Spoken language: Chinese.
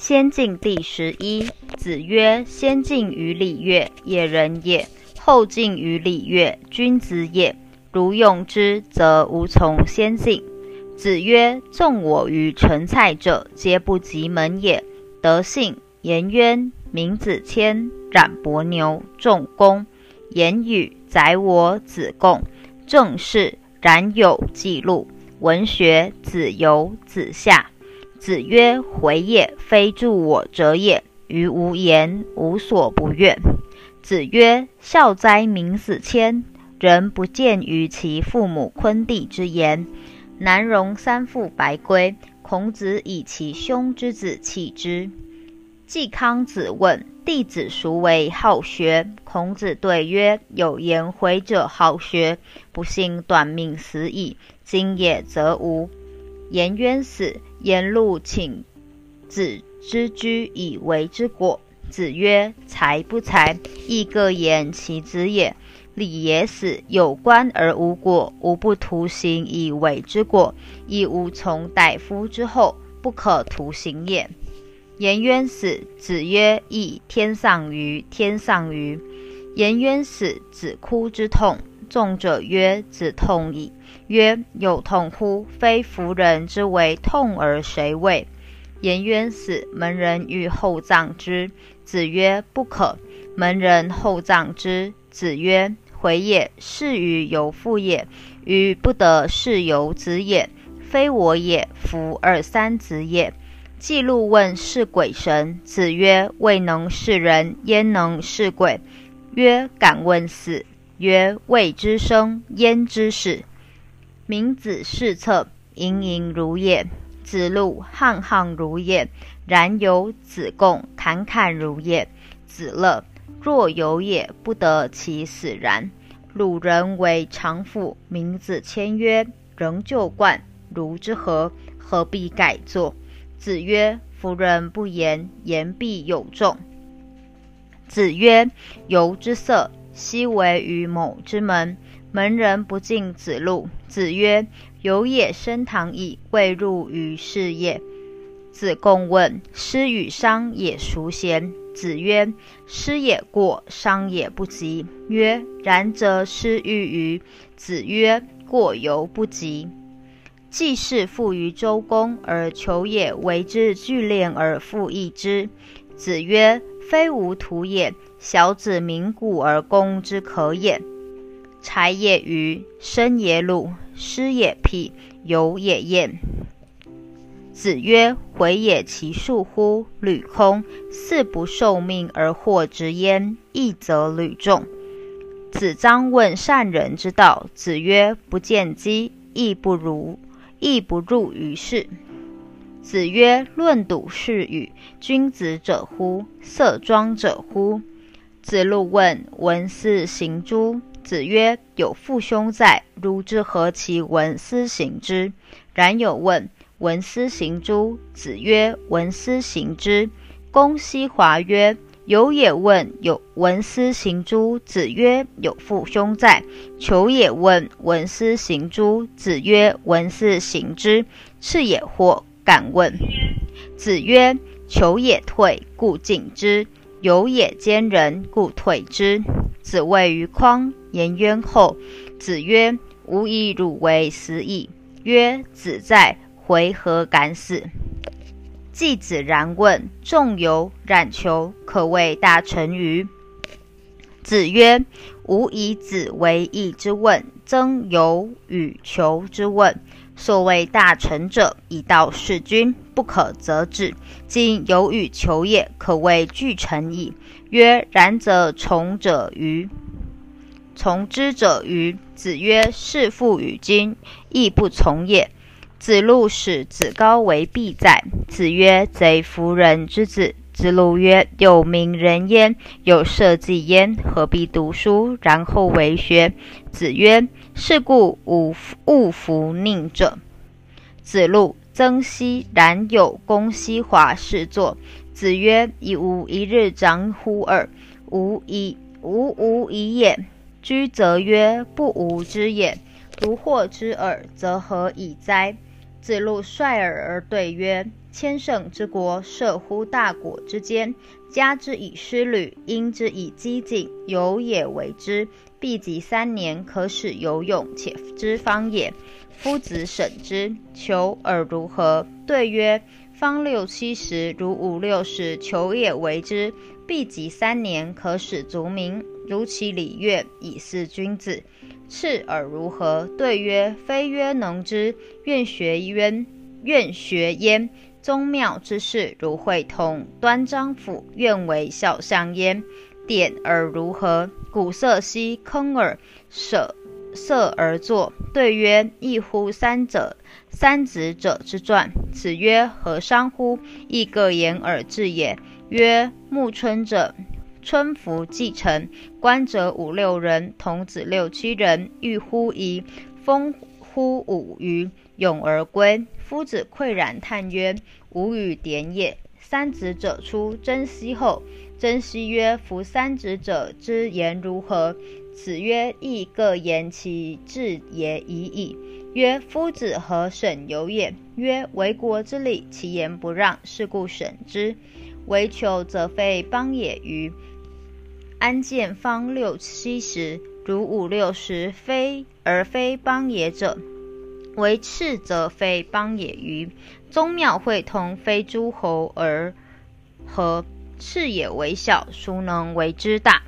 先进第十一。子曰：“先进于礼乐，野人也；后进于礼乐，君子也。如用之，则无从先进。”子曰：“纵我于陈蔡者，皆不及门也。德信、颜渊、闵子骞、冉伯牛、仲弓、颜宇、宰我、子贡、郑氏、冉有、记录、文学、子游、子夏。”子曰：“回也，非助我者也。于无言，无所不悦。”子曰：“孝哉，民子骞！人不见于其父母昆弟之言。南容三父白归，孔子以其兄之子弃之。”季康子问弟子孰为好学？孔子对曰：“有颜回者好学。不幸短命死矣。今也则无。”颜渊死。颜路请子之居以为之果。子曰：“才不才，亦各言其子也。礼也死，有官而无果，无不徒行以为之果，亦无从大夫之后，不可徒行也。”颜渊死。子曰：“亦天丧于天丧于。”颜渊死，子哭之痛。众者曰：“子痛矣。”曰：有痛乎？非夫人之为痛而谁为？颜渊死，门人欲厚葬之。子曰：不可。门人厚葬之。子曰：回也，是于有父也，予不得是有子也，非我也，夫二三子也。季路问是鬼神。子曰：未能是人，焉能是鬼？曰：敢问死。曰：未之生，焉知死？明子视策，盈盈如也；子路沆沆如也；然有子贡，侃侃如也；子乐若有也，不得其死然。鲁人为常父，明子谦曰：“仍旧冠，如之何？何必改作？”子曰：“夫人不言，言必有众。”子曰：“由之色，奚为于某之门？”门人不敬子路。子曰：“有也升堂矣，未入于是也。”子贡问：“师与商也孰贤？”子曰：“师也过，商也不及。”曰：“然则师欲于？”子曰：“过犹不及。”季氏富于周公，而求也为之聚练而复益之。子曰：“非吾徒也，小子鸣鼓而攻之可也。”柴也鱼，生也鲁，师也辟，游也晏。子曰：“回也其恕乎？履空，似不受命而获之焉，义则履众。”子张问善人之道。子曰：“不见机，亦不如，亦不入于事。”子曰：“论笃是与？君子者乎？色庄者乎？”子路问闻斯行诸？子曰：“有父兄在，如之何其闻斯行之？”然有问：“闻斯行诸？”子曰：“闻斯行之。”公西华曰：“有也。”问：“有闻斯行诸？”子曰：“有父兄在。”求也问：“闻斯行诸？”子曰：“闻斯行之。”赤也或敢问。子曰：“求也退，故进之；有也兼人，故退之。”子谓于匡。颜渊后，子曰：“吾以汝为死矣。”曰：“子在，回何敢死？”季子然问：“仲由、冉求可谓大臣于？”子曰：“吾以子为义之问，曾有与求之问。所谓大臣者，以道事君，不可则止。今有与求也，可谓具臣矣。”曰：“然则从者于？”从之者于子曰：“事父与君，亦不从也。”子路使子高为必在。子曰：“贼夫人之子。”子路曰：“有名人焉，有社稷焉，何必读书，然后为学？”子曰：“是故吾勿服佞者。”子路、曾皙、冉有、公西华侍坐。子曰：“以吾一日长乎尔？吾以吾无以也。”居则曰：“不吾之也。如获之耳，则何以哉？”子路率尔而对曰：“千乘之国，射乎大国之间，加之以失旅，因之以饥馑，有也为之。必及三年，可使有勇，且之方也。夫子审之，求尔如何？对曰：方六七十，如五六十，求也为之。必及三年，可使足民，如其礼乐，以示君子。赤尔如何？对曰：非曰能之，愿学焉。愿学焉。宗庙之事，如会通，端章府，愿为小相焉。点而如何？鼓瑟兮，坑耳，舍色而作。对曰：一乎三者，三子者之传。此曰何伤乎？亦各言而至也。曰：暮春者，春服既成，观者五六人，童子六七人，欲乎沂，风乎舞雩，咏而归。夫子喟然叹曰：吾与点也。三子者出，征西后。征西曰：夫三子者之言如何？子曰：亦各言其志也已矣。曰：夫子何审由也？曰：为国之礼，其言不让，是故审之。为求则非邦也与？安见方六七十，如五六十，非而非邦也者？为赤则非邦也与？宗庙会同，非诸侯而和？赤也为小，孰能为之大？